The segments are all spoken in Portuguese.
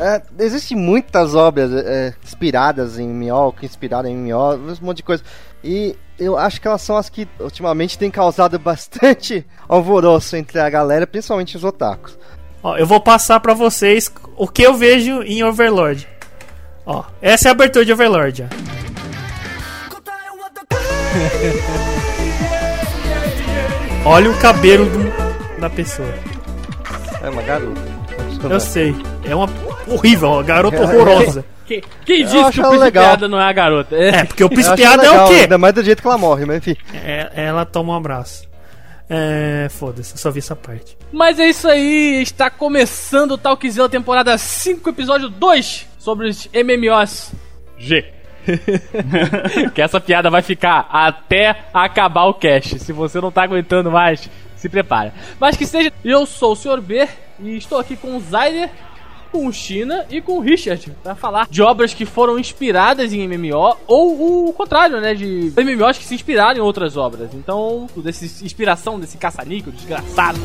É, Existem muitas obras é, inspiradas em MMO, que inspiraram em MMO, um monte de coisa. E eu acho que elas são as que ultimamente têm causado bastante alvoroço entre a galera, principalmente os otakus. Ó, eu vou passar pra vocês o que eu vejo em Overlord. Ó, essa é a abertura de Overlord. Olha o cabelo do- da pessoa. É uma garota. Eu sei. É uma horrível, uma garota horrorosa. Quem, disse que o príncipe legal. piada não é a garota? É. É, porque o príncipe acho piada é o quê? Ainda mais do jeito que ela morre, mas enfim. É, ela toma um abraço. É, foda-se, eu só vi essa parte. Mas é isso aí, está começando o Talkzilla temporada 5, episódio 2, sobre os MMOs G. que essa piada vai ficar até acabar o cast. Se você não tá aguentando mais, se prepara. Mas que seja, eu sou o Sr. B e estou aqui com o Zyder, com o China e com o Richard para falar de obras que foram inspiradas em MMO ou o contrário, né, de MMOs que se inspiraram em outras obras. Então, dessa inspiração desse caça-níquel desgraçado.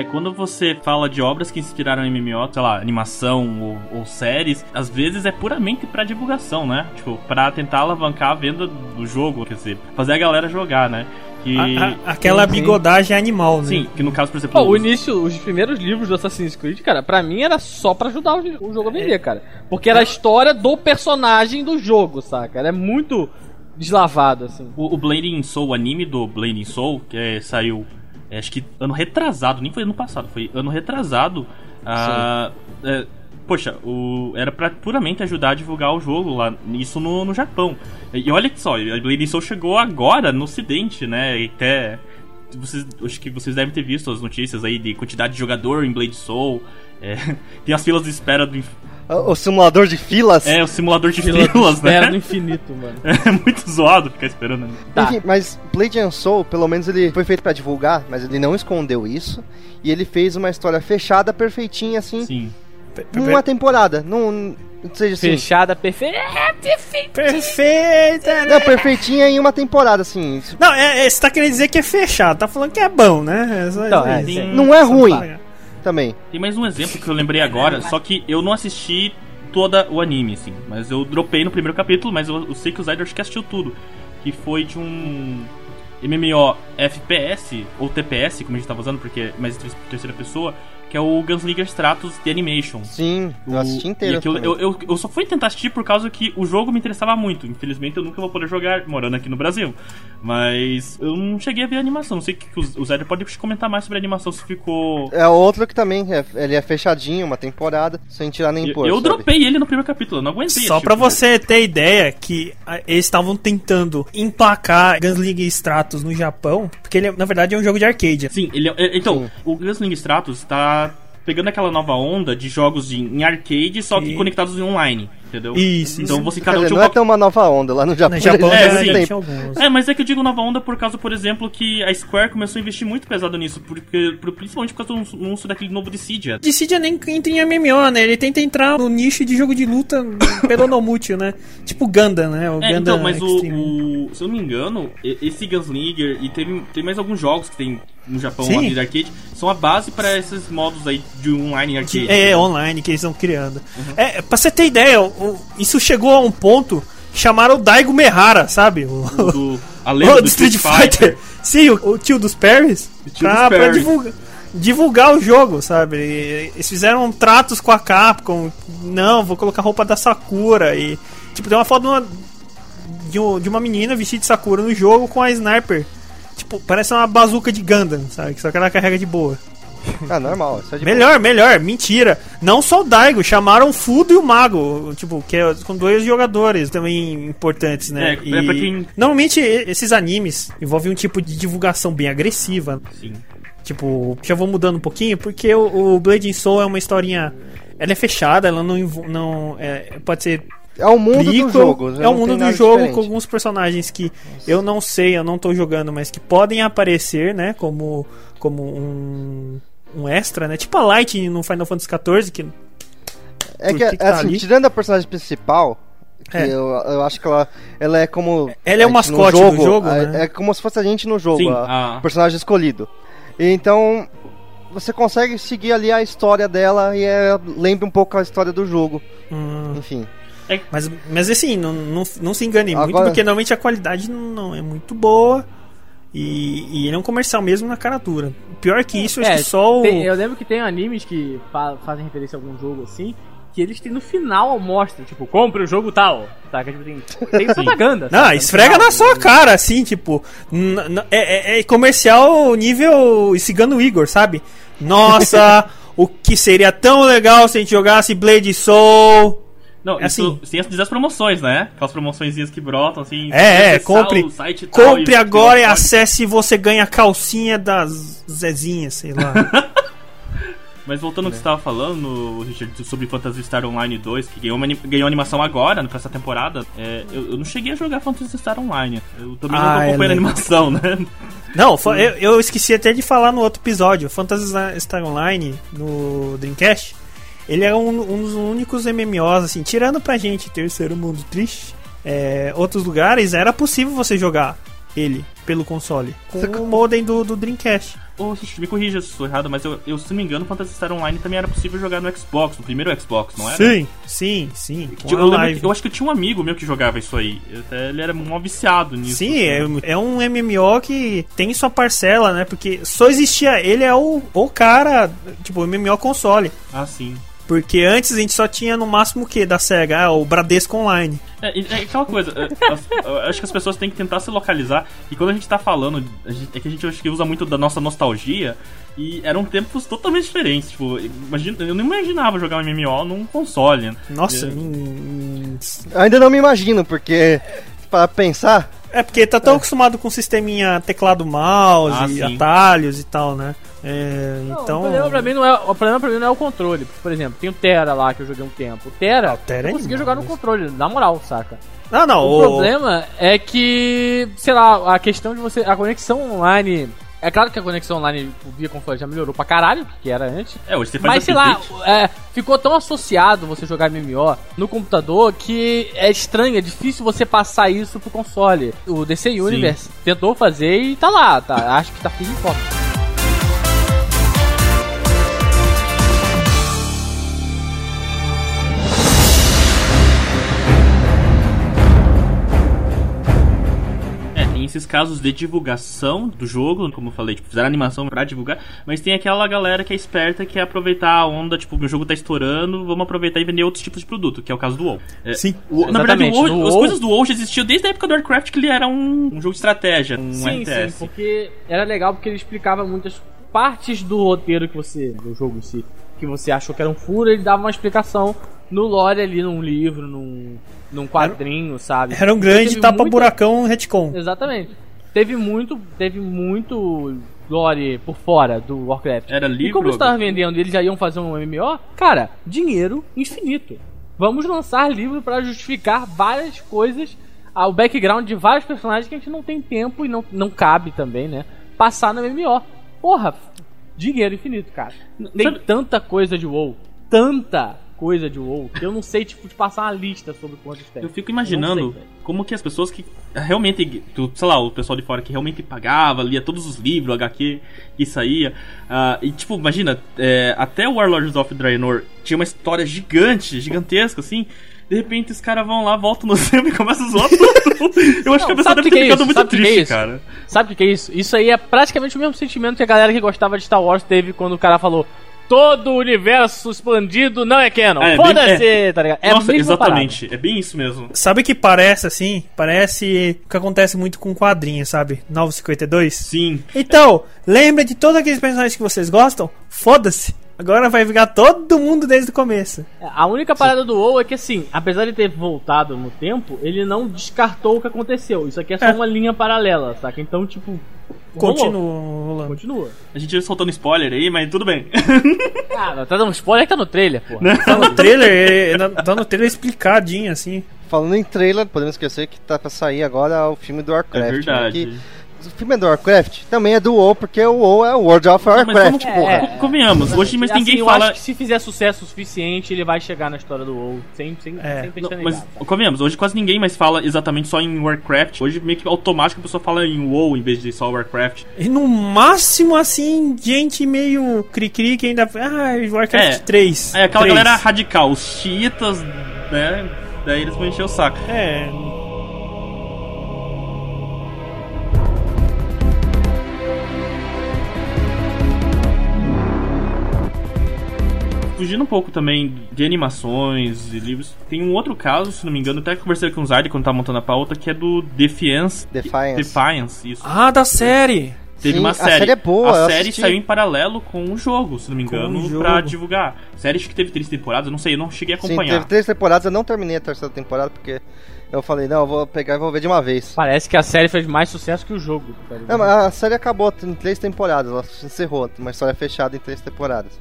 É, quando você fala de obras que inspiraram MMO, sei lá, animação ou, ou séries, às vezes é puramente pra divulgação, né? Tipo, pra tentar alavancar a venda do jogo, quer dizer, fazer a galera jogar, né? Que, A- a- aquela sim, sim. bigodagem animal, né? Sim, que no caso, por exemplo. Pô, o início, os primeiros livros do Assassin's Creed, cara, pra mim era só pra ajudar o, o jogo a vender, cara. Porque era a história do personagem do jogo, saca? Era muito deslavado, assim. O, o Blazing Soul, o anime do Blazing Soul, que é, saiu, é, acho que ano retrasado, nem foi ano passado, foi ano retrasado. ah, é, poxa, o, era pra puramente ajudar a divulgar o jogo lá, isso no, no Japão. E olha só, a Blazing Soul chegou agora no ocidente, né? E até. Vocês, acho que vocês devem ter visto as notícias aí de quantidade de jogador em Blade Soul. é, tem as filas de espera do. Inf- O, simulador de filas. É, o simulador de Fila filas, espera do né? infinito, mano. É muito zoado ficar esperando. né? Tá. Enfim, mas Blade and Soul, pelo menos ele foi feito pra divulgar, mas ele não escondeu isso. E ele fez uma história fechada, perfeitinha, assim, Sim. numa temporada. Não, seja assim. Fechada, perfeita. É, perfeito. Perfeita, né? Não, perfeitinha em uma temporada, assim. Não, é, é, você tá querendo dizer que é fechado, tá falando que é bom, né? É só Então, é. Não é ruim paga. Também. Tem mais um exemplo que eu lembrei agora, só que eu não assisti toda o anime, assim. Mas eu dropei no primeiro capítulo, mas eu, eu sei que o Zyder que assistiu tudo. Que foi de um MMO FPS, ou TPS, como a gente tava usando, porque é mais ter- terceira pessoa, que é o Gunslinger Stratos The Animation. Sim, eu O- assisti e inteiro. eu, eu, eu só fui tentar assistir por causa que o jogo me interessava muito. Infelizmente eu nunca vou poder jogar morando aqui no Brasil. Mas eu não cheguei a ver a animação. Não sei o que que o o Zyder pode comentar mais sobre a animação se ficou. É outro que também é, ele é fechadinho, uma temporada, sem tirar nem Eu, pôr. eu sabe? dropei ele no primeiro capítulo, eu não aguentei. Só assistir pra o primeiro. você ter ideia que eles estavam tentando emplacar Gunslinger Stratos no Japão, porque ele, na verdade, é um jogo de arcade. Sim, ele, é- então, Sim. o Gunsling Stratos tá pegando aquela nova onda de jogos de, em arcade, só que Sim. conectados em online, entendeu? Isso, Então isso. você cada um dizer, tinha não um é tão uma nova onda lá no Japão. No Japão é, alguns. É, mas é que eu digo nova onda por causa, por exemplo, que a Square começou a investir muito pesado nisso, porque, por- principalmente por causa do anúncio daquele novo Dissidia. Dissidia nem entra em MMO, né? Ele tenta entrar no nicho de jogo de luta pelo Nomútil, né? Tipo Gundam, né? O É, Gundam então, mas o, o- Se eu não me engano, e- esse Gunslinger e tem, tem mais alguns jogos que tem no Japão Sim. de arcade, são a base para esses modos aí de online arcade. É, online que eles estão criando. É, pra você ter ideia, isso chegou a um ponto que chamaram o Daigo Mehara, sabe? O, O do, a lenda do do Street Fighter. Sim, o, o tio dos tio Pra, pra divulgar, divulgar o jogo, sabe? E eles fizeram tratos com a Capcom. Não, vou colocar roupa da Sakura. E, tipo, tem uma foto de uma, um- de uma menina vestida de Sakura no jogo com a sniper. Tipo, parece uma bazuca de Gundam, sabe? Só que ela carrega de boa. Ah, normal. Isso é de Melhor, melhor, mentira. Não só o Daigo, chamaram o Fudo e o Mago, tipo, que é com dois jogadores também importantes, né? É, é pra quem- Normalmente e- esses animes envolvem um tipo de divulgação bem agressiva. Sim. Tipo, já vou mudando um pouquinho, porque o, o Blade and Soul é uma historinha. Ela é fechada, ela não. não é, pode ser É o mundo prequel, do jogo. já É o mundo do jogo diferente. com alguns personagens que eu não sei, eu não tô jogando, mas que podem aparecer, né? Como, como um, um extra, né? Tipo a Lightning no Final Fantasy XIV, que É que, que que tá assim, ali? tirando a personagem principal, Que É. eu, eu acho que ela, ela é como. Ela é o mascote do jogo, é, né? é como se fosse a gente no jogo, Sim, a- a- o personagem escolhido. E Então, você consegue seguir ali a história dela e é, lembra um pouco a história do jogo. Hum, Enfim. Mas, mas assim, não, não, não se engane muito, Agora- porque normalmente a qualidade não, não é muito boa. E, e ele é um comercial mesmo na cara dura. Pior que isso, acho que só o. É, tem- eu lembro que tem animes que fa- fazem referência a algum jogo assim, que eles têm no final mostra, tipo, compre o jogo tal. Saca? Tipo, tem, tem propaganda. Não, esfrega final. na sua cara, assim, tipo. É, é- é comercial nível Cigano Igor, sabe? Nossa, o que seria tão legal se a gente jogasse Blade Soul. Não, É isso assim. tem as, dizer as promoções, né? Aquelas promoçõezinhas que brotam, assim. É, é, compre, tal, compre e- agora e e- acesse e você ganha a calcinha das Zezinhas, sei lá. Mas voltando ao que você estava falando, Richard, sobre Phantasy Star Online 2, que ganhou, ganhou animação agora, pra essa temporada, é, eu, eu não cheguei a jogar Phantasy Star Online. Eu também não Ah, tô é acompanhando a legal. animação, né? Não, eu, eu esqueci até de falar no outro episódio. Phantasy Star Online no Dreamcast, ele é um, um dos únicos MMOs, assim, tirando pra gente Terceiro Mundo Triste, é, outros lugares era possível você jogar ele pelo console com o modem do, do Dreamcast. Richard, me corrija se estou errado, mas eu, eu, se não me engano, Phantasy Star Online também era possível jogar no Xbox, no primeiro Xbox, não era? Sim, sim, sim. eu, que- eu acho que eu tinha um amigo meu que jogava isso aí. Até ele era mó viciado nisso. Sim, é, é um MMO que tem sua parcela, né? Porque só existia. Ele é o, o cara, tipo, MMO console. Ah, sim. Porque antes a gente só tinha no máximo o que da SEGA? Ah, o Bradesco Online. É, é aquela coisa, é, acho que as pessoas têm que tentar se localizar. E quando a gente tá falando, gente- é que a gente acho que usa muito da nossa nostalgia. E eram tempos totalmente diferentes. Tipo, imagina, eu não imaginava jogar um MMO num console. né? Nossa, É. hum, Ainda não me imagino, porque. Para pensar, é porque tá tão acostumado com sisteminha teclado mouse, Ah, atalhos e tal, né? É, Não, então. O problema pra mim não é, o problema pra mim não é o controle. Por exemplo, tem o Terra lá que eu joguei um tempo. O Terra, Ah, o Terra é eu consegui animal, jogar no mas- controle, na moral, saca? Não, não, O o, problema é que, sei lá, a questão de você. A conexão online. É claro que a conexão online via console já melhorou pra caralho, que era antes. É, hoje você faz Mas sei lá, é, ficou tão associado você jogar MMO no computador que é estranho, é difícil você passar isso pro console. O DC Universe tentou fazer e tá lá, tá, acho que tá firme forte. Esses casos de divulgação do jogo, como eu falei, tipo, fizeram animação pra divulgar, mas tem aquela galera que é esperta que é aproveitar a onda, tipo, meu jogo tá estourando, vamos aproveitar e vender outros tipos de produto, que é o caso do WoW. É, Sim. o- na verdade, o WoW, no as WoW- coisas do WoW já existiam desde a época do Warcraft, que ele era um, um jogo de estratégia, um sim, RTS. sim, porque era legal porque ele explicava muitas partes do roteiro que você. do jogo em si, que você achou que era um furo, ele dava uma explicação no lore ali, num livro, num, num quadrinho, sabe? era um grande tapa-buracão retcon. Exatamente. Teve muito, teve muito lore por fora do Warcraft. Era E livro, como estava vendendo e eles já iam fazer um MMO, cara, dinheiro infinito. Vamos lançar livro para justificar várias coisas, ah, o background de vários personagens que a gente não tem tempo e não, não cabe também, né? Passar no MMO. Porra, dinheiro infinito, cara. Tem sabe- tanta coisa de WoW, tanta coisa de WoW, que eu não sei, tipo, de passar uma lista sobre quantos tem. Eu fico Não imaginando sei, velho. como que as pessoas que realmente, sei lá, o pessoal de fora que realmente pagava, lia todos os livros, HQ que saía. ah, e tipo, imagina, é, até o Warlords of Draenor tinha uma história gigante, gigantesca, assim. De repente os caras vão lá, voltam no tempo e começam a zoar tudo. Eu acho que a Não, pessoa deve que ter é ficado muito Sabe o que é triste, cara. Sabe o que é isso? Isso aí é praticamente o mesmo sentimento que a galera que gostava de Star Wars teve quando o cara falou todo o universo expandido não é canon. É, bem- Foda-se, é. tá ligado? É Nossa, exatamente. É bem isso mesmo. Sabe o que parece assim? Parece o que acontece muito com quadrinhos, sabe? 952? Sim. Então, lembra de todos aqueles personagens que vocês gostam? Foda-se! Agora vai vingar todo mundo desde o começo. A única parada do WoW é que assim, apesar de ter voltado no tempo, ele não descartou o que aconteceu. Isso aqui é só É. uma linha paralela, saca? Então, tipo. Continua rolando. Continua. A gente ia soltando spoiler aí, mas tudo bem. Ah, tá dando spoiler que tá no trailer, pô. Tá no trailer, é, é, tá no trailer explicadinho assim. falando em trailer, podemos esquecer que tá pra sair agora o filme do Warcraft. É né, verdade. que o filme é do Warcraft, também é do WoW, porque o WoW é o World of Mas Warcraft, vamos- porra. É. co- Convenhamos, hoje, mas Assim, ninguém eu fala. acho que se fizer sucesso o suficiente, ele vai chegar na história do WoW. Sem, sem, É. sem Não, mas, sabe? convenhamos, hoje quase ninguém mais fala exatamente só em Warcraft. Hoje meio que automático a pessoa fala em WoW em vez de só Warcraft. E no máximo, assim, gente meio cri-cri que ainda. Ah, Warcraft É. 3. É aquela 3. galera radical, os chiitas, né? Daí eles vão encher o saco. É. Fugindo um pouco também de animações e livros, tem um outro caso, se não me engano, até que conversei com o Zayde quando tava montando a pauta, que é do Defiance. Defiance. Defiance, isso. Ah, da série! Teve Sim, uma a série. série é boa, A série assisti. saiu em paralelo com o jogo, se não me engano, jogo. pra divulgar. Série acho que teve três temporadas, eu não sei, eu não cheguei a Sim, acompanhar. teve três temporadas, eu não terminei a terceira temporada, porque eu falei, não, eu vou pegar e vou ver de uma vez. Parece que a série fez mais sucesso que o jogo. Não, mas a série acabou em três temporadas, ela se encerrou, uma história fechada em três temporadas.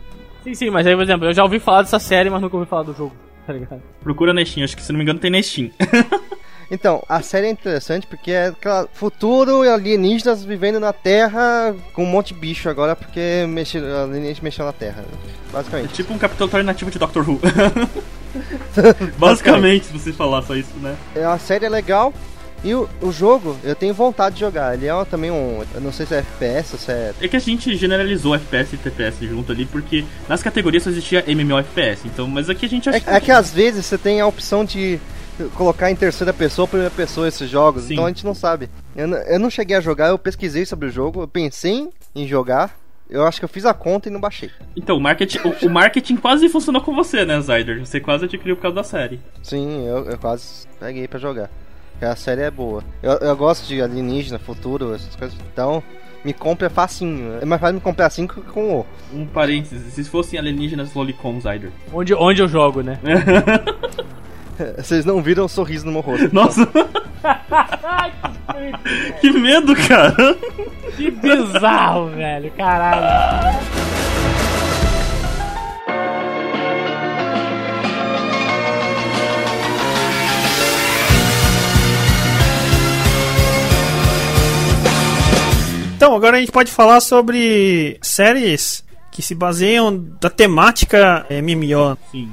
Sim, sim, mas aí, por exemplo, eu já ouvi falar dessa série, mas nunca ouvi falar do jogo. Tá ligado? Procura na Steam, acho que se não me engano tem na Steam. Então, a série é interessante porque é aquela futuro e alienígenas vivendo na Terra com um monte de bicho agora porque mexer, alienígenas mexeu na Terra, É basicamente. tipo um capítulo alternativo de Doctor Who. Basicamente, se você falar só isso, né? É, A série é legal e o, o jogo eu tenho vontade de jogar. Ele é também um, eu não sei se é FPS ou se é É que a gente generalizou FPS e TPS junto ali, porque nas categorias só existia MMOFPS, então, mas aqui a gente acha É, é que às vezes você tem a opção de colocar em terceira pessoa ou primeira pessoa esses jogos, Sim. então a gente não sabe. Eu, eu não cheguei a jogar, eu pesquisei sobre o jogo, eu pensei em jogar, eu acho que eu fiz a conta e não baixei. Então, o marketing, o, o marketing quase funcionou com você, né, Zyder? Você quase adquiriu por causa da série. Sim, eu, eu quase peguei pra jogar. A série é boa. Eu, eu gosto de alienígena, futuro, essas coisas. Então, me compra facinho. É mais fácil me comprar assim que com o. Um parênteses, se fossem alienígenas Lolicon, Zyder. Onde, onde eu jogo, né? Vocês não viram o sorriso no meu rosto. Nossa! que medo, cara! Que bizarro, velho. Caralho. Então, agora a gente pode falar sobre séries que se baseiam da temática MMO. Sim.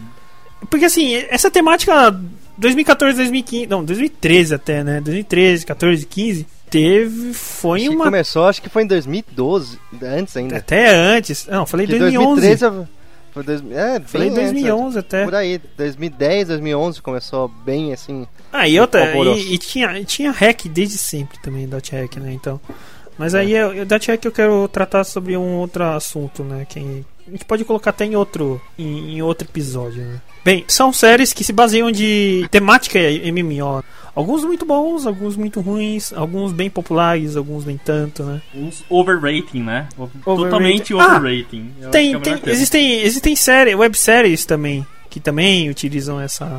Porque assim, essa temática 2014, 2015, não, 2013 até, né? 2013, 14, 15, teve foi Acho que uma começou, acho que foi em 2012, antes ainda. até antes. Não, falei Que 2011. 2013 eu- foi dois, é, bem Falei antes, 2011 até. Por aí, 2010, 2011 começou bem assim. Ah, e outra, e, e tinha, e tinha hack desde sempre também, dot hack, né? Então. Mas aí, eu, eu- dot hack eu quero tratar sobre um outro assunto, né? Que a gente pode colocar até em outro, em, em outro episódio, né? Bem, são séries que se baseiam de temática MMO. Alguns muito bons, alguns muito ruins, alguns bem populares, alguns nem tanto, né? Uns overrating, né? Overrating. Totalmente Ah, overrating. Acho que é Tem, tem, existem, existem séries, webséries também, que também utilizam essa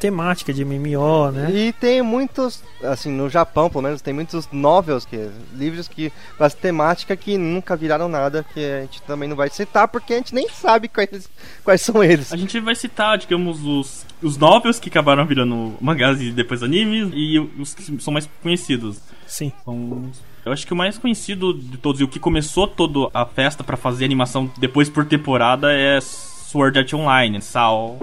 temática de MMO, né? E tem muitos, assim, no Japão pelo menos, tem muitos novels, que, livros que, com essa temática que nunca viraram nada, que a gente também não vai citar, porque a gente nem sabe quais, quais são eles. A gente vai citar, digamos, os, os novels que acabaram virando mangás e depois animes e os que são mais conhecidos. Sim. São- eu acho que o mais conhecido de todos e o que começou toda a festa pra fazer animação depois por temporada é Sword Art Online, Sal.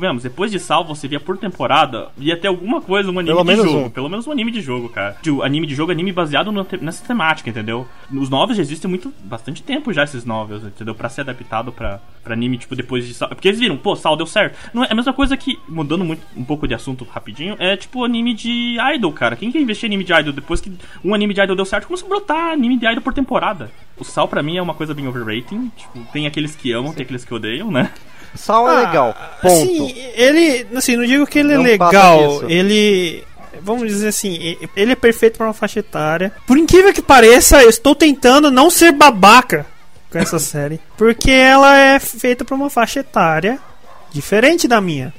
Vemos, depois de Sal, você via por temporada, ia ter alguma coisa, um anime Pelo de jogo. um. Pelo menos um anime de jogo, cara. De- anime de jogo, anime baseado no nessa temática, entendeu? Os novels já existem muito, bastante tempo já, esses novels, entendeu? Pra ser adaptado pra, pra anime, tipo, depois de Sal. Porque eles viram, pô, Sal deu certo. Não é a mesma coisa que, mudando muito, um pouco de assunto rapidinho, é tipo anime de idol, cara. Quem quer investir em anime de idol depois que um anime de idol deu certo, começou a brotar anime de idol por temporada. O Sal, pra mim, é uma coisa bem overrating. Tipo, tem aqueles que amam, tem aqueles que odeiam, né? Sal é legal, ponto. Assim, ele, assim, não digo que ele é Não passa legal, ele vamos dizer assim, ele é perfeito para uma faixa etária. Por incrível que pareça, eu estou tentando não ser babaca com essa série, porque ela é feita para uma faixa etária diferente da minha.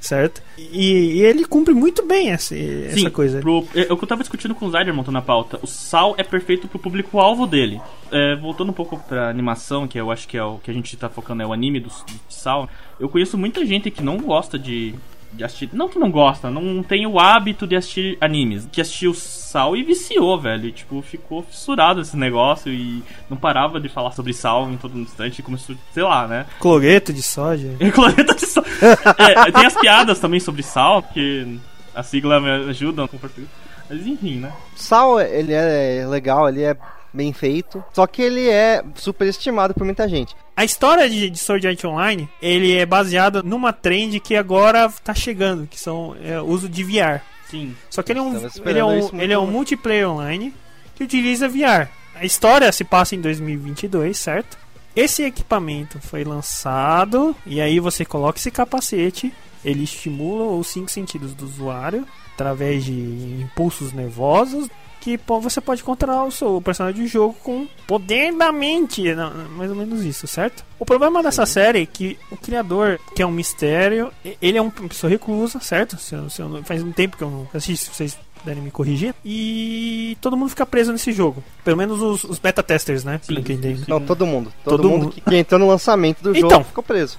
Certo? E, e ele cumpre muito bem essa, essa coisa. Pro, é, é o que eu tava discutindo com o Zyder montando a pauta. O Sal é perfeito pro público-alvo dele. É, voltando um pouco pra animação, que eu acho que é o que a gente tá focando, é o anime do, do Sal. Eu conheço muita gente que não gosta de de assistir. Não que não gosta, não tem o hábito de assistir animes. Que assistiu Sal e viciou, velho. E, tipo, ficou fissurado esse negócio e não parava de falar sobre Sal em todo instante. E começou, sei lá, né? Cloreto de soja. Cloreto de Sal. é, tem as piadas também sobre Sal, que a sigla me ajuda com português. Mas enfim, né? Sal, ele é legal, ele é bem feito, só que ele é superestimado por muita gente. A história de, de Sword Art Online, ele é baseado numa trend que agora tá chegando, que são é, uso de VR. Sim. Só que ele é um, ele é um, ele é um multiplayer online que utiliza VR. A história se passa em 2022, certo? Esse equipamento foi lançado e aí você coloca esse capacete, ele estimula os cinco sentidos do usuário através de impulsos nervosos que você pode controlar o seu personagem de jogo com poder da mente, mais ou menos isso, certo? O problema dessa Sim. série é que o criador, que é um mistério, ele é uma pessoa reclusa, certo? Se eu, se eu, faz um tempo que eu não assisto, se vocês puderem me corrigir. E todo mundo fica preso nesse jogo. Pelo menos os, os beta testers, né? Sim, sim. Não, todo mundo. Todo, todo mundo, mundo, que, que entrou no lançamento do então, jogo ficou preso.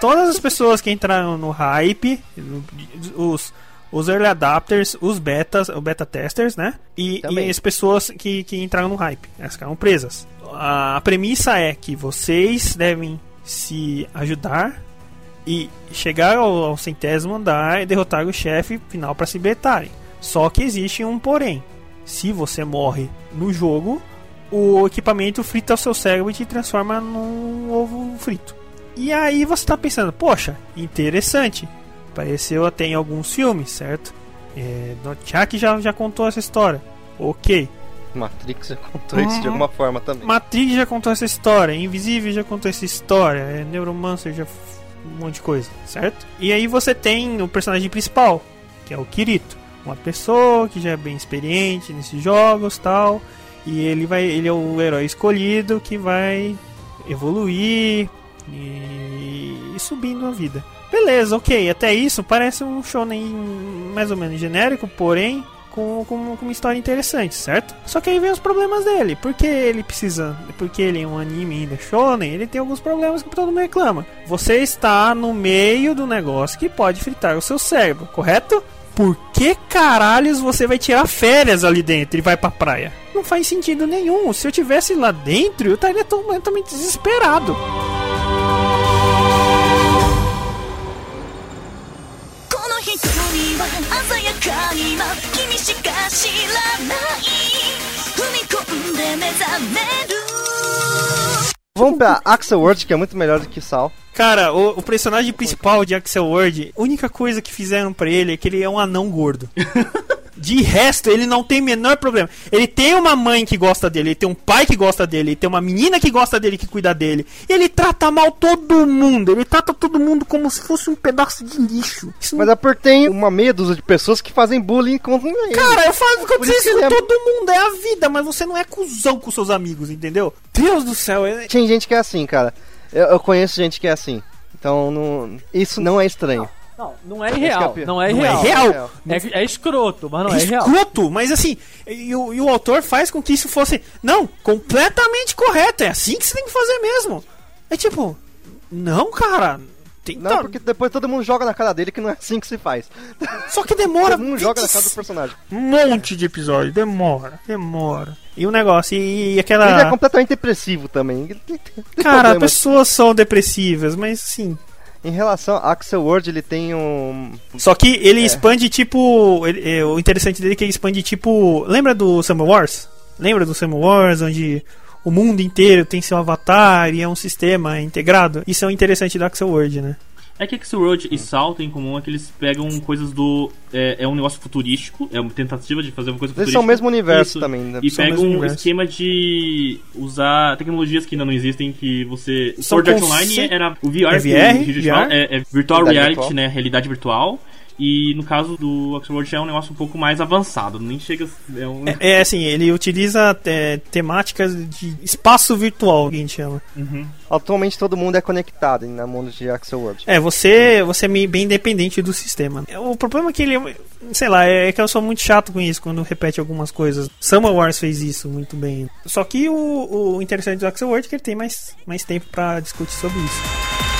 Todas as pessoas que entraram no hype, os os early adapters, os betas, o beta testers, né? E, e as pessoas que, que entraram no hype, elas ficaram presas. A, a premissa é que vocês devem se ajudar e chegar ao, ao centésimo andar e derrotar o chefe final para se betarem. Só que existe um porém. Se você morre no jogo, o equipamento frita o seu cérebro e te transforma num ovo frito. E aí você está pensando, poxa, interessante. Apareceu até em alguns filmes, certo? É, Chuck já, já contou essa história. Ok. Matrix já contou uhum. isso de alguma forma também. Matrix já contou essa história. Invisível já contou essa história. É, Neuromancer já. Um monte de coisa, certo? E aí você tem o personagem principal, que é o Kirito. Uma pessoa que já é bem experiente nesses jogos tal. E ele vai. Ele é o herói escolhido que vai evoluir e, e subindo a vida. Beleza, ok. Até isso parece um shonen mais ou menos genérico, porém com, com, com, uma história interessante, certo? Só que aí vem os problemas dele. Porque ele precisa. Porque ele é um anime ainda shonen, ele tem alguns problemas que todo mundo reclama. Você está no meio do negócio que pode fritar o seu cérebro, correto? Por que caralhos você vai tirar férias ali dentro e vai pra praia? Não faz sentido nenhum. Se eu tivesse lá dentro, eu estaria totalmente desesperado. は鮮やかに今君しか知らない踏み込んで目覚める Vamos pra Axel World, que é muito melhor do que Sal. Cara, o, o personagem principal de Axel World, a única coisa que fizeram para ele é que ele é um anão gordo. De resto, ele não tem o menor problema. Ele tem uma mãe que gosta dele, ele tem um pai que gosta dele, ele tem uma menina que gosta dele, que cuida dele. Ele trata mal todo mundo. Ele trata todo mundo como se fosse um pedaço de lixo. Isso Mas não... é porque tem uma meia dúzia de pessoas que fazem bullying contra ele. Cara, eu falo com isso com é... todo mundo. É a vida, mas você não é cuzão com seus amigos, entendeu? Deus do céu. É... Tem gente que é assim, cara. Eu, eu conheço gente que é assim. Então, não... isso não é estranho. Não, não é irreal. Não é irreal. Não é, real. É, é, escroto, mas não é, é real. Escroto, mas assim, e o, e o autor faz com que isso fosse. Não, completamente correto. É assim que você tem que fazer mesmo. É tipo, não, cara. Tem não, porque depois todo mundo joga na cara dele que não é assim que se faz. Só que demora. todo mundo joga na cara do personagem. Um monte de episódio, demora, demora. E o negócio, e, e aquela. Ele é completamente depressivo também. Cara, pessoas são depressivas, mas assim, em relação a Axel World, ele tem um. Só que ele é. expande tipo. Ele, é, o interessante dele é que ele expande tipo. Lembra do Summer Wars? Lembra do Summer Wars, onde o mundo inteiro tem seu avatar e é um sistema integrado? Isso é o interessante do Axel World, né? É que X-Road e Salt em comum é que eles pegam coisas do. É, é, um negócio futurístico, é uma tentativa de fazer uma coisa futurística. Eles são o mesmo universo Isso, também, né? E pegam um esquema de usar tecnologias que ainda não existem, que você. Sword Art Online era o VR, é VR, VR? É, é, Virtual Reality, virtual. né? Realidade virtual. E no caso do Oxford já é um negócio um pouco mais avançado, nem chega. É, um... é, é assim, ele utiliza é, temáticas de espaço virtual, que a gente chama. Uhum. Atualmente todo mundo é conectado no mundo de Axel World. É, você, você é bem independente do sistema. O problema é que ele, sei lá, é que eu sou muito chato com isso quando repete algumas coisas. Summer Wars fez isso muito bem. Só que o, o interessante do Axel World é que ele tem mais, mais tempo para discutir sobre isso.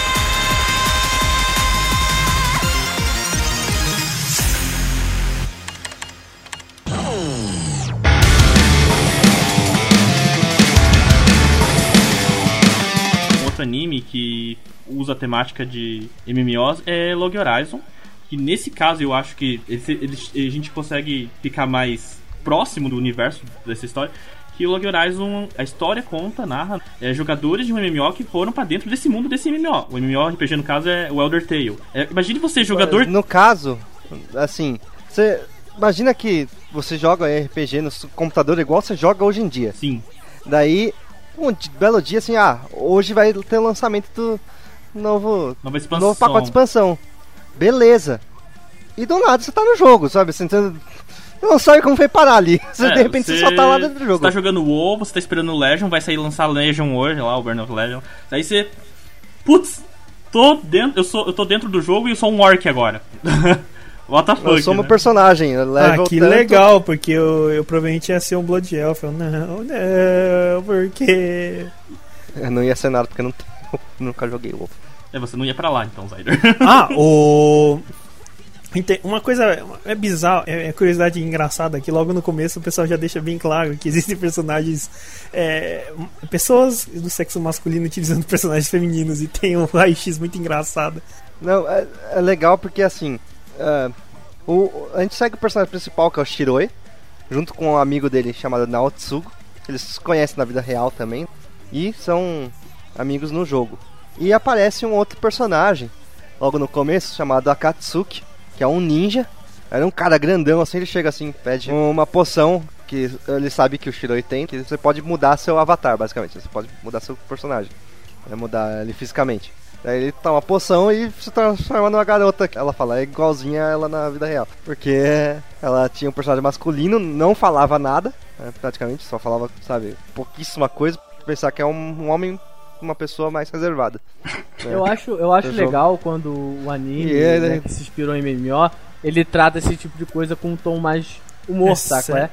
Que usa a temática de MMOs é Log Horizon. Que nesse caso eu acho que esse, eles- a gente consegue ficar mais próximo do universo dessa história. Que o Log Horizon, a história conta, narra é, jogadores de um MMO que foram pra dentro desse mundo desse MMO. O MMORPG, no caso, é o Elder Tale. É, imagine você, jogador. No caso, assim, você imagina que você joga RPG no seu computador igual você joga hoje em dia. Sim, Daí, um belo dia assim, ah, hoje vai ter o lançamento do novo, novo pacote de expansão. Beleza. E do nada você tá no jogo, sabe? Assim, você não sabe como foi parar ali. Você, É, de repente você só tá lá dentro do jogo. Você tá jogando WoW, você tá esperando o Legion, vai sair lançar Legion hoje, lá, o Burn of Legion. Aí você. Putz, tô dentro. Eu, sou, eu tô dentro do jogo e eu sou um orc agora. What the fuck? Eu sou meu né? personagem, eu level Ah, que tanto. legal, porque eu, eu provavelmente ia ser um Blood Elf. Eu, não, não, porque. Eu não ia ser nada porque eu não tenho, nunca joguei WoW. É, você não ia pra lá então, Zyder. Ah, o. Uma coisa é bizarro, é é curiosidade engraçada que logo no começo o pessoal já deixa bem claro que existem personagens. é, pessoas do sexo masculino utilizando personagens femininos e tem um raio-x muito engraçado. Não, é, é legal porque assim. É, o, a gente segue o personagem principal, que é o Shiroi, junto com um amigo dele chamado Naotsugo. Eles se conhecem na vida real também. E são amigos no jogo. E aparece um outro personagem, logo no começo, chamado Akatsuki, que é um ninja. Era um cara grandão assim, ele chega assim, pede uma poção que ele sabe que o Shiroi tem, que você pode mudar seu avatar, basicamente. Você pode mudar seu personagem. Mudar ele fisicamente. Daí ele toma a poção e se transforma numa garota. Ela fala, é igualzinha a ela na vida real. Porque ela tinha um personagem masculino, não falava nada, né, praticamente, só falava, sabe, pouquíssima coisa. Pensar que é um, um homem, uma pessoa mais reservada. Eu acho, eu acho Eu jogo. legal quando o anime, ele- né, que se inspirou em MMO, ele trata esse tipo de coisa com um tom mais humor, É sério. É?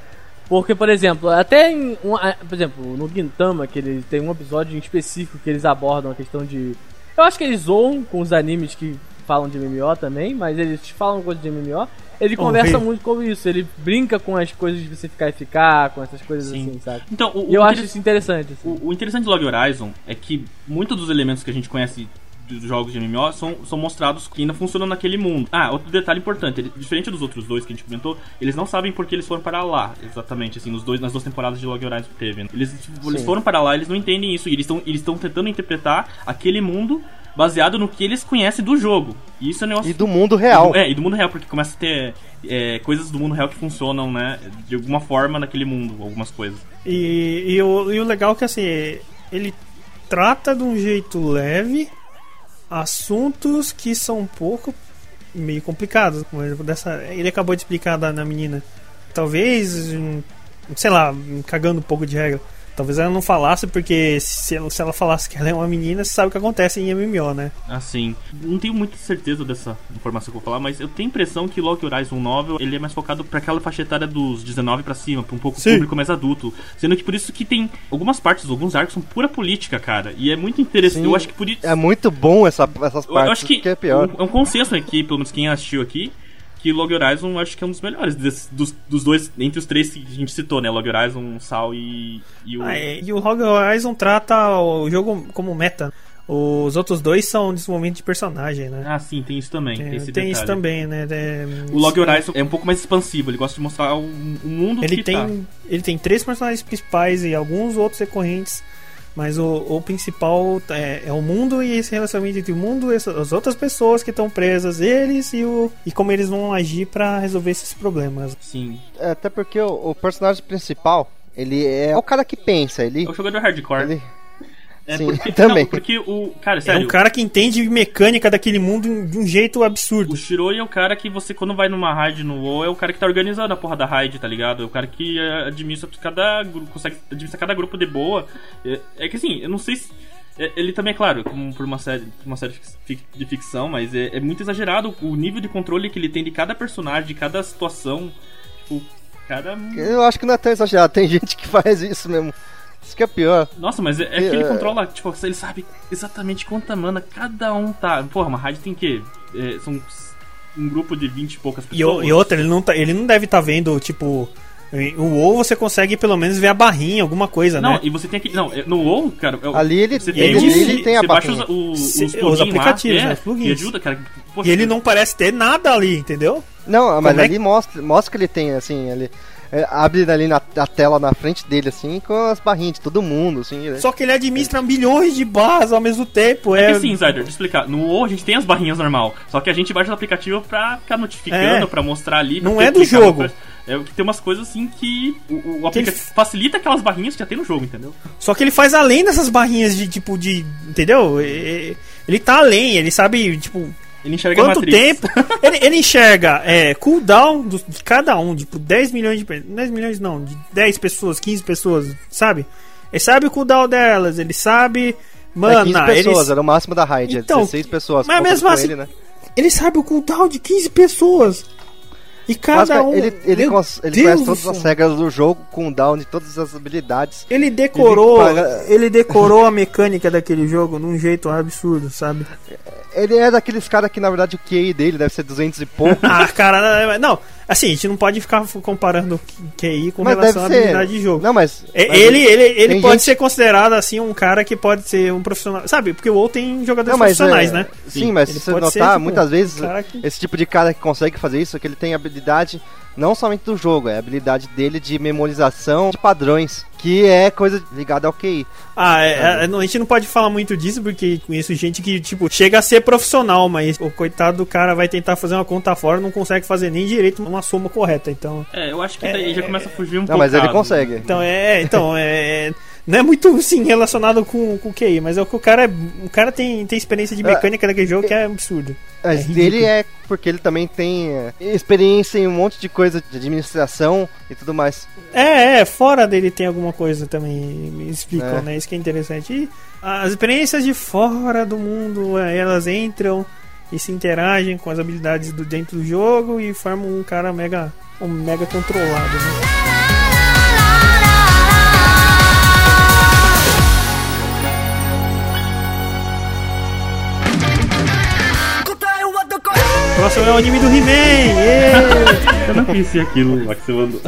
Porque, por exemplo, até em. um- por exemplo, no Gintama, que ele tem um episódio em específico que eles abordam a questão de. Eu acho que eles zoam com os animes que falam de MMO também, mas eles falam coisas de MMO. Ele conversa muito com isso, ele brinca com as coisas de você ficar e ficar, com essas coisas Sim. assim, sabe? Então, o, E eu o acho inter- isso interessante. assim. o, o interessante de Log Horizon é que muitos dos elementos que a gente conhece dos jogos de MMO são, são mostrados que ainda funcionam naquele mundo. Ah, outro detalhe importante, ele- diferente dos outros dois que a gente comentou, eles não sabem por que eles foram para lá, exatamente, assim, nos dois, nas duas temporadas de Log Horizon que teve. né? Eles, tipo, eles foram para lá, eles não entendem isso, e eles estão eles estão tentando interpretar aquele mundo baseado no que eles conhecem do jogo. E isso é um negócio E do mundo real. é, e do mundo real, porque começa a ter é, coisas do mundo real que funcionam, né? De alguma forma naquele mundo, algumas coisas. E, e, o, e o legal é que assim, ele trata de um jeito leve assuntos que são um pouco meio complicados. Dessa, ele acabou de explicar da, na menina. Talvez, sei lá, cagando um pouco de regra. Talvez ela não falasse, porque se ela, se ela falasse que ela é uma menina, você sabe o que acontece em MMO, né? Assim, não tenho muita certeza dessa informação que eu vou falar, mas eu tenho a impressão que Log Horizon Novel ele é mais focado pra aquela faixa etária dos 19 pra cima, pra um pouco Sim. público mais adulto. Sendo que por isso que tem algumas partes, alguns arcos são pura política, cara. E é muito interessante. Sim. Eu acho que por isso. É muito bom essa, essas partes, eu acho que, que é pior. um- é um consenso aqui, pelo menos quem assistiu aqui, que Log Horizon acho que é um dos melhores dos, dos dois, entre os três que a gente citou, né? Log Horizon, Sal e, e o. Ah, é, e o Log Horizon trata o jogo como meta. Os outros dois são desenvolvimento de personagem, né? Ah, sim, tem isso também. Tem, Tem, esse tem isso também, né? É, O Log Horizon é um pouco mais expansivo, ele gosta de mostrar o, o mundo Ele que tem, tá. ele tem três personagens principais e alguns outros recorrentes, mas o, o principal é, é o mundo e esse relacionamento entre o mundo e as, as outras pessoas que estão presas, eles e, o, e como eles vão agir pra resolver esses problemas. Sim. É, até porque o, o personagem principal, ele é o cara que pensa, ele... É o jogador hardcore. ele é sim, porque, também. Não, porque o. Cara, É sério. um cara que entende mecânica daquele mundo de um jeito absurdo. O Shiroi é o cara que você, quando vai numa raid no WoW, é o cara que tá organizando a porra da raid, tá ligado? É o cara que é, administra cada grupo, consegue administrar cada grupo de boa. É, é que assim, eu não sei se. é, Ele também é claro, como por uma série, uma série de ficção, mas é, é muito exagerado o nível de controle que ele tem de cada personagem, de cada situação. Tipo, cada. Eu acho que não é tão exagerado, tem gente que faz isso mesmo. Isso que é pior. Nossa, mas é, é que ele É. controla, tipo, ele sabe exatamente quanta mana cada um tá. Porra, uma raid tem que. são um grupo de 20 e poucas E, pessoas. e outra, ele não, tá, ele não deve estar vendo, tipo, O WoW você consegue pelo menos ver a barrinha, alguma coisa, Não, né? e você tem que. Não, é- no WoW, cara. é o- Ali ele- você ele- um- ele tem a Você baixa os, barrinha. os, os lá, aplicativos, é, né, os plugins. E ajuda, cara. Poxa, E ele não parece ter nada ali, entendeu? Não, mas Como é ali mostra, mostra que ele tem, assim, ele é, abre ali na a tela na frente dele, assim, com as barrinhas de todo mundo, assim. né? Só que ele administra milhões de barras ao mesmo tempo. É É, que assim, Zyder, deixa eu explicar. No WoW a gente tem as barrinhas normal. Só que a gente baixa o aplicativo pra ficar notificando, É. pra mostrar ali. pra Não é do jogo. É que tem umas coisas assim que o, o Que ele- aplicativo facilita aquelas barrinhas que já tem no jogo, entendeu? Só que ele faz além dessas barrinhas de tipo de. Entendeu? E- Ele tá além, ele sabe, tipo, Ele enxerga a quanto Matrix. tempo. ele, ele enxerga é, cooldown do- de cada um, tipo, 10 milhões de. pe- 10 milhões não, de 10 pessoas, 15 pessoas, sabe? Ele sabe o cooldown delas, ele sabe. É Mano, 15 ele, pessoas, era o máximo da raid, Então, é 16 pessoas. mas mesmo assim- ele, né? ele sabe o cooldown de 15 pessoas. E cada um. ele, ele, cons- ele Deus conhece todas as regras do jogo, com down de todas as habilidades. Ele decorou, Ele ele decorou a mecânica daquele jogo num jeito absurdo, sabe? Ele é daqueles caras que, na verdade, o QI dele deve ser 200 e pouco. Ah, cara, não, assim, a gente não pode ficar comparando QI com mas relação à habilidade de jogo. Não, mas. É, mas ele ele, ele pode gente- ser considerado assim um cara que pode ser um profissional, sabe? Porque o WoW tem jogadores Não, mas, profissionais, é, né? Sim, mas Ele se você pode ser, notar, tipo, muitas vezes, que- esse tipo de cara que consegue fazer isso, é que ele tem habilidade não somente do jogo, é a habilidade dele de memorização de padrões, que é coisa ligada ao QI. Ah, é, é, não, a gente não pode falar muito disso porque conheço gente que, tipo, chega a ser profissional, mas o coitado do cara vai tentar fazer uma conta fora não consegue fazer nem direito uma soma correta. Então, É, eu acho que daí já começa a fugir um Não, pouco. mas ele consegue. então é, então é, não é muito sim relacionado com, com o QI, mas é o que o cara, o cara tem, tem experiência de mecânica daquele jogo que é absurdo. Mas É ridículo. ele é porque ele também tem é, experiência em um monte de coisa de administração e tudo mais. É, é, fora dele tem alguma coisa também, me explicam, É. né? Isso que é interessante. E as experiências de fora do mundo, é, elas entram e se interagem com as habilidades do dentro do jogo e formam um cara mega, um mega controlado, né? Próximo é o anime do He-Man! ê! Eu não conhecia aquilo lá que você mandou.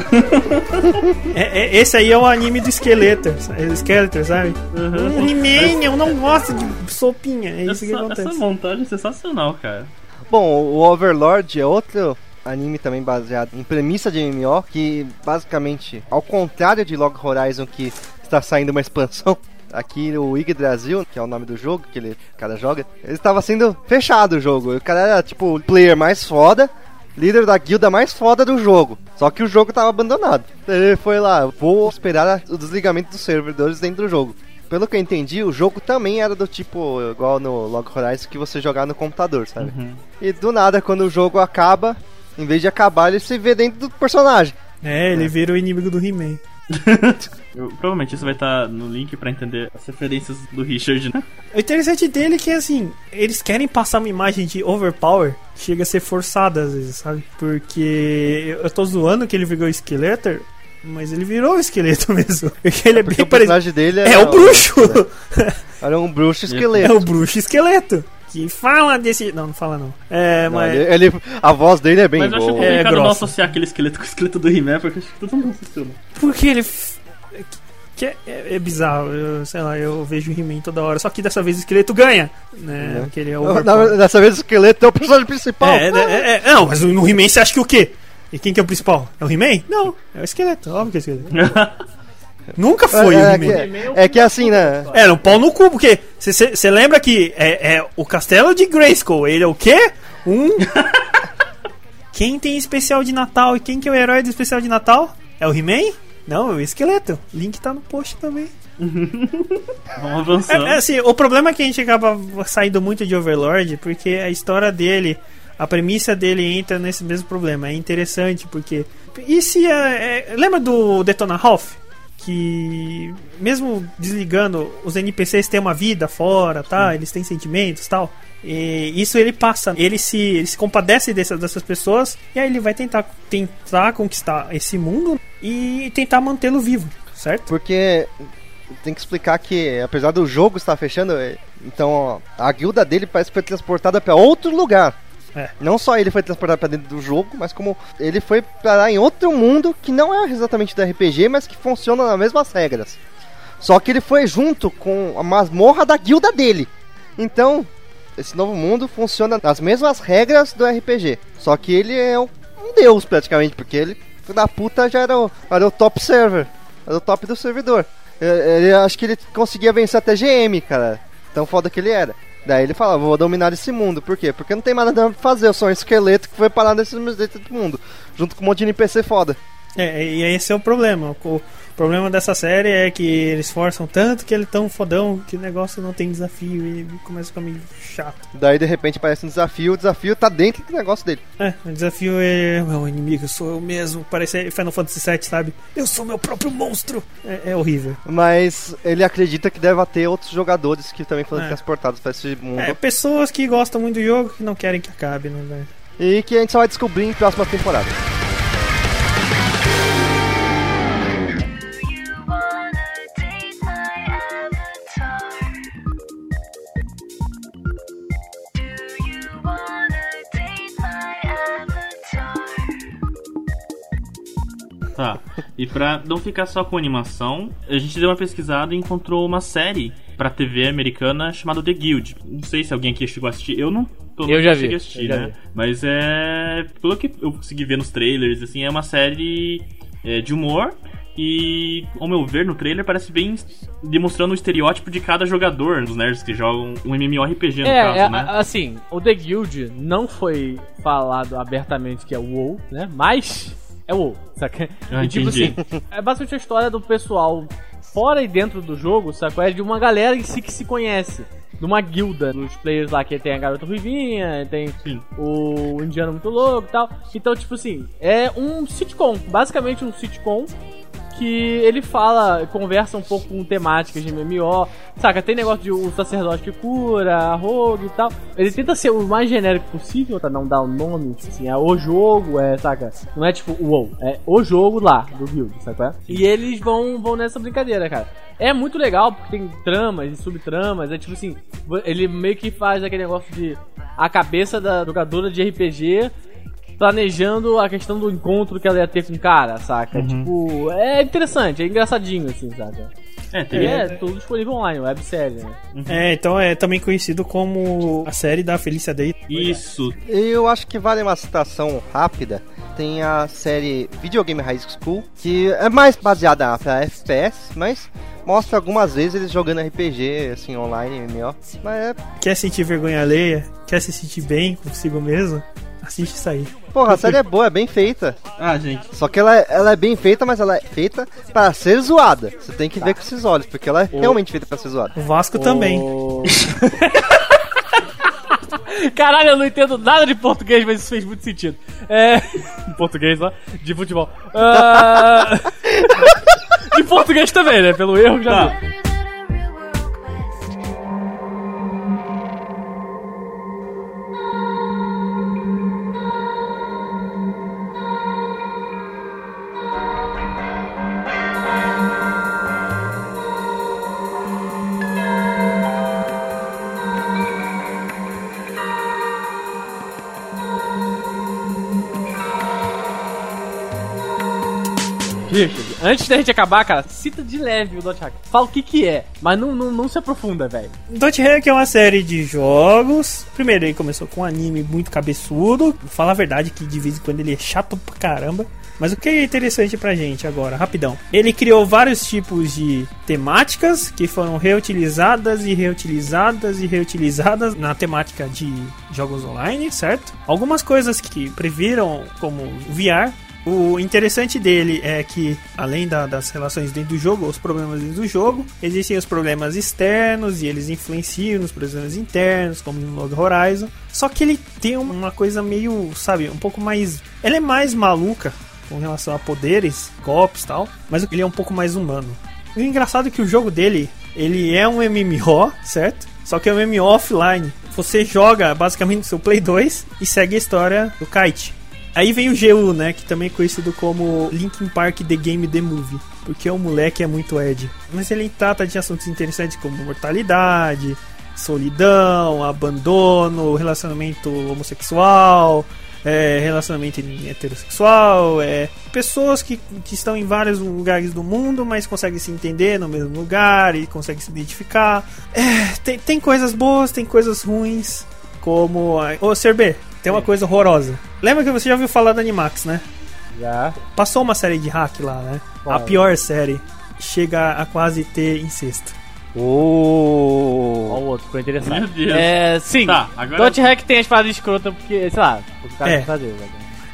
É, é- esse aí é o anime do Skeletor, Skeletor, sabe? Uhum. He-Man, eu não gosto de sopinha, é isso que Essa, acontece. essa montagem é sensacional, cara. Bom, o Overlord é outro anime também baseado em premissa de MMO, que basicamente, ao contrário de Log Horizon, que está saindo uma expansão, aqui o Yggdrasil, que é o nome do jogo que ele, o cara joga, ele estava sendo fechado o jogo. O cara era tipo o player mais foda, líder da guilda mais foda do jogo. Só que o jogo estava abandonado. Ele foi lá, vou esperar o desligamento dos servidores dentro do jogo. Pelo que eu entendi, o jogo também era do tipo, igual no Log Horizon, que você jogar no computador, sabe? E do nada, quando o jogo acaba, em vez de acabar, ele se vê dentro do personagem. É, ele vira o inimigo do He-Man. Eu- provavelmente isso vai estar no link pra entender as referências do Richard, né? O interessante dele é que, assim, eles querem passar uma imagem de overpower, chega a ser forçada às vezes, sabe? Porque eu tô zoando que ele virou o Skeletor, mas ele virou o esqueleto mesmo. Porque ele é Porque bem o parecido. personagem dele É era o bruxo! Era um bruxo É esqueleto. o bruxo esqueleto. Que fala desse. Não, não fala não. É, Não, mas. ele, ele- a voz dele é bem Mas eu acho boa. É, complicado não associar aquele esqueleto com o esqueleto do He-Man, porque acho que todo mundo associou. né? Porque ele. Que é, é- é bizarro, eu, sei lá, eu vejo o He-Man toda hora, só que dessa vez o esqueleto ganha, né? Uhum. Que ele é overpower. Dessa vez o esqueleto é o personagem principal. É, é, é, é, não, mas no He-Man você acha que o quê? E quem que é o principal? É o He-Man? Não, é o esqueleto, óbvio que é o esqueleto. Nunca foi é, o é, He-Man. que, é que assim, né? Era um pau no cu, porque você lembra que é, é o castelo de Grayskull, ele é o quê? Um. quem tem especial de Natal e quem que é o herói do especial de Natal? É o He-Man? Não, é o esqueleto. Link tá no post também. Vamos avançando. É, é assim, o problema é que a gente acaba saindo muito de Overlord, porque a história dele, a premissa dele entra nesse mesmo problema. É interessante porque. E se. é, é, lembra do Detona Ralph? Que mesmo desligando, os NPCs têm uma vida fora, tá? Eles têm sentimentos tal. E isso ele passa, ele se, ele se compadece dessas, dessas pessoas e aí ele vai tentar, tentar conquistar esse mundo e tentar mantê-lo vivo, certo? Porque tem que explicar que, apesar do jogo estar fechando, é, então ó, a guilda dele parece que foi transportada para outro lugar. É. Não só ele foi transportado pra dentro do jogo, mas como ele foi parar em outro mundo que não é exatamente do RPG, mas que funciona nas mesmas regras. Só que ele foi junto com a masmorra da guilda dele. Então, esse novo mundo funciona nas mesmas regras do RPG. Só que ele é um deus praticamente, porque ele, da puta, já era o, era o top server. Era o top do servidor. Ele, acho que ele conseguia vencer até GM, cara. Tão foda que ele era. Daí ele fala, vou dominar esse mundo. Por quê? Porque não tem mais nada pra fazer, eu sou um esqueleto que foi parar nesse mundo. Junto com um monte de NPC foda. É, e esse é o problema. O, o problema dessa série é que eles forçam tanto que ele é tão fodão que o negócio não tem desafio e começa a ficar meio chato. Daí de repente aparece um desafio, o desafio tá dentro do negócio dele. É, o desafio é meu inimigo, sou eu mesmo. Parece Final Fantasy VII, sabe? Eu sou meu próprio monstro. É, é horrível. Mas ele acredita que deve ter outros jogadores que também foram É. transportados pra esse mundo. É, pessoas que gostam muito do jogo que não querem que acabe, não vai. E que a gente só vai descobrir em próximas temporadas. Tá. E pra não ficar só com animação, a gente deu uma pesquisada e encontrou uma série pra TV americana chamada The Guild. Não sei se alguém aqui chegou a assistir. Eu não. pelo Eu já vi, cheguei a assistir, eu já né? vi. Mas é. Pelo que eu consegui ver nos trailers, assim, é uma série é, de humor. E, ao meu ver, no trailer parece bem demonstrando o estereótipo de cada jogador dos nerds que jogam um MMORPG no É, caso, é, né? assim, o The Guild não foi falado abertamente que é o WoW, né? Mas é o WoW, saca? Ah, e tipo entendi. assim, é basicamente a história do pessoal fora e dentro do jogo, saca? É de uma galera em si que se conhece. De uma guilda, dos players lá que tem a garota ruivinha, tem Sim. o indiano muito louco e tal. Então, tipo assim, é um sitcom, basicamente um sitcom que ele fala, conversa um pouco com temáticas de MMO, saca? Tem negócio de o sacerdote que cura, a rogue e tal. Ele tenta ser o mais genérico possível, pra não dar o nome, tipo assim, é o jogo, é, saca? Não é tipo WoW, é o jogo lá, do guild, saca? E eles vão, vão nessa brincadeira, cara. É muito legal porque tem tramas e subtramas, é tipo assim, ele meio que faz aquele negócio de a cabeça da jogadora de RPG planejando a questão do encontro que ela ia ter com o cara, saca? Tipo, é interessante, é engraçadinho, assim, saca? É, E teria. é tudo disponível online, websérie, né? É, então é também conhecido como a série da Felícia Day. Isso. Eu acho que vale uma citação rápida. Tem a série Videogame High School, que é mais baseada pra FPS, mas mostra algumas vezes eles jogando RPG, assim, online, MMO. Mas é. Quer sentir vergonha alheia? Quer se sentir bem consigo mesmo? Assiste isso aí. Porra, a série é boa, é bem feita. Ah, gente. Só que ela, ela é bem feita, mas ela é feita para ser zoada. Você tem que ver com esses olhos, porque ela é realmente feita pra ser zoada. O Vasco também. Caralho, eu não entendo nada de português, mas isso fez muito sentido. É. Em português, ó. De futebol. Ah, De português também, né? Pelo erro já Tá. Antes da gente acabar, cara, cita de leve o Dot Hack. Fala o que que é, mas não, não, não se aprofunda, velho. Dot Hack é uma série de jogos. Primeiro ele começou com um anime muito cabeçudo. Fala a verdade que de vez em quando ele é chato pra caramba. Mas o que é interessante pra gente agora, rapidão. Ele criou vários tipos de temáticas que foram reutilizadas e reutilizadas e reutilizadas na temática de jogos online, certo? Algumas coisas que previram como VR o interessante dele é que, além da- das relações dentro do jogo, os problemas dentro do jogo, existem os problemas externos e eles influenciam nos problemas internos, como no Log Horizon. Só que ele tem uma coisa meio, sabe, um pouco mais. Ela é mais maluca com relação a poderes, golpes e tal, mas ele é um pouco mais humano. O engraçado é que o jogo dele, ele é um MMO, certo? Só que é um MMO offline. Você joga basicamente no seu Play 2 e segue a história do Kite. Aí vem o GU, né? Que também é conhecido como Linkin Park The Game The Movie. Porque o moleque é muito Ed. Mas ele trata de assuntos interessantes como mortalidade, solidão, abandono, relacionamento homossexual, é, relacionamento heterossexual, é, pessoas que, que estão em vários lugares do mundo, mas conseguem se entender no mesmo lugar e conseguem se identificar. É, tem, tem coisas boas, tem coisas ruins, como. a- Ô, Serber, tem uma coisa horrorosa. Lembra que você já ouviu falar da Animax, né? Já. Passou uma série de hack lá, né? Qual? A pior série. Chega a quase ter incesto. Ó, Oh. o outro, ficou interessante. Meu Deus. É, sim. Tá, agora- Dot Hack tem as paradas escrotas porque, sei lá, o cara É. tem que fazer. né?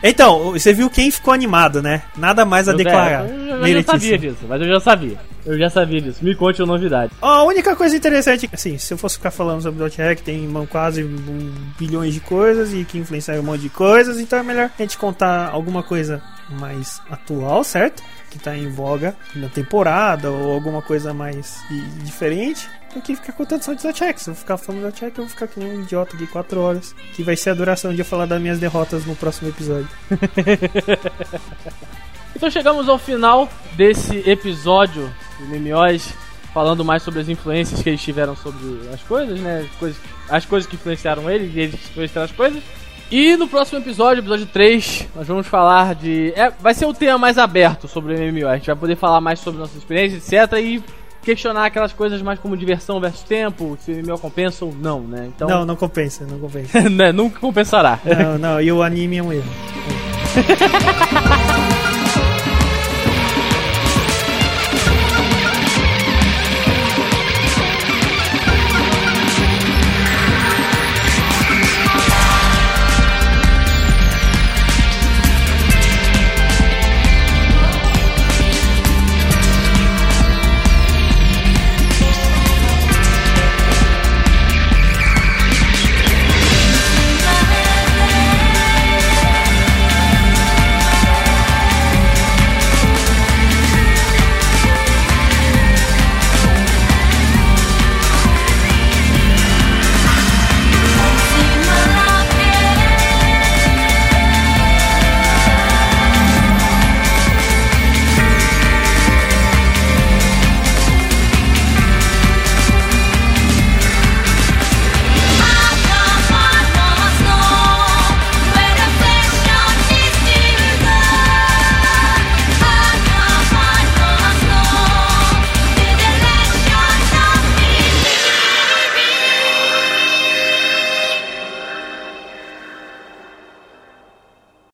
Então, você viu quem ficou animado, né? Nada mais a Eu- declarar. é, eu, eu já sabia disso, mas eu já sabia. Eu já sabia disso. Me conte uma novidade. A única coisa interessante, assim, se eu fosse ficar falando sobre Dot Hack, tem quase um bilhões de coisas e que influenciaram um monte de coisas, então é melhor a gente contar alguma coisa mais atual, certo? Que tá em voga na temporada ou alguma coisa mais diferente. Do que ficar contando só de Hack. Se eu ficar falando de eu vou ficar que um idiota aqui 4 horas. Que vai ser a duração de eu falar das minhas derrotas no próximo episódio. Então chegamos ao final desse episódio do MMOs, falando mais sobre as influências que eles tiveram sobre as coisas, né? As coisas, as coisas que influenciaram eles e eles que influenciaram as coisas. E no próximo episódio, episódio 3, nós vamos falar de. É, vai ser o tema mais aberto sobre o MMO. A gente vai poder falar mais sobre nossas experiências, etc. E questionar aquelas coisas mais como diversão versus tempo, se o MMO compensa ou não, né? Então. Não, não compensa, não compensa. né, nunca compensará. não, não, e o anime é um erro.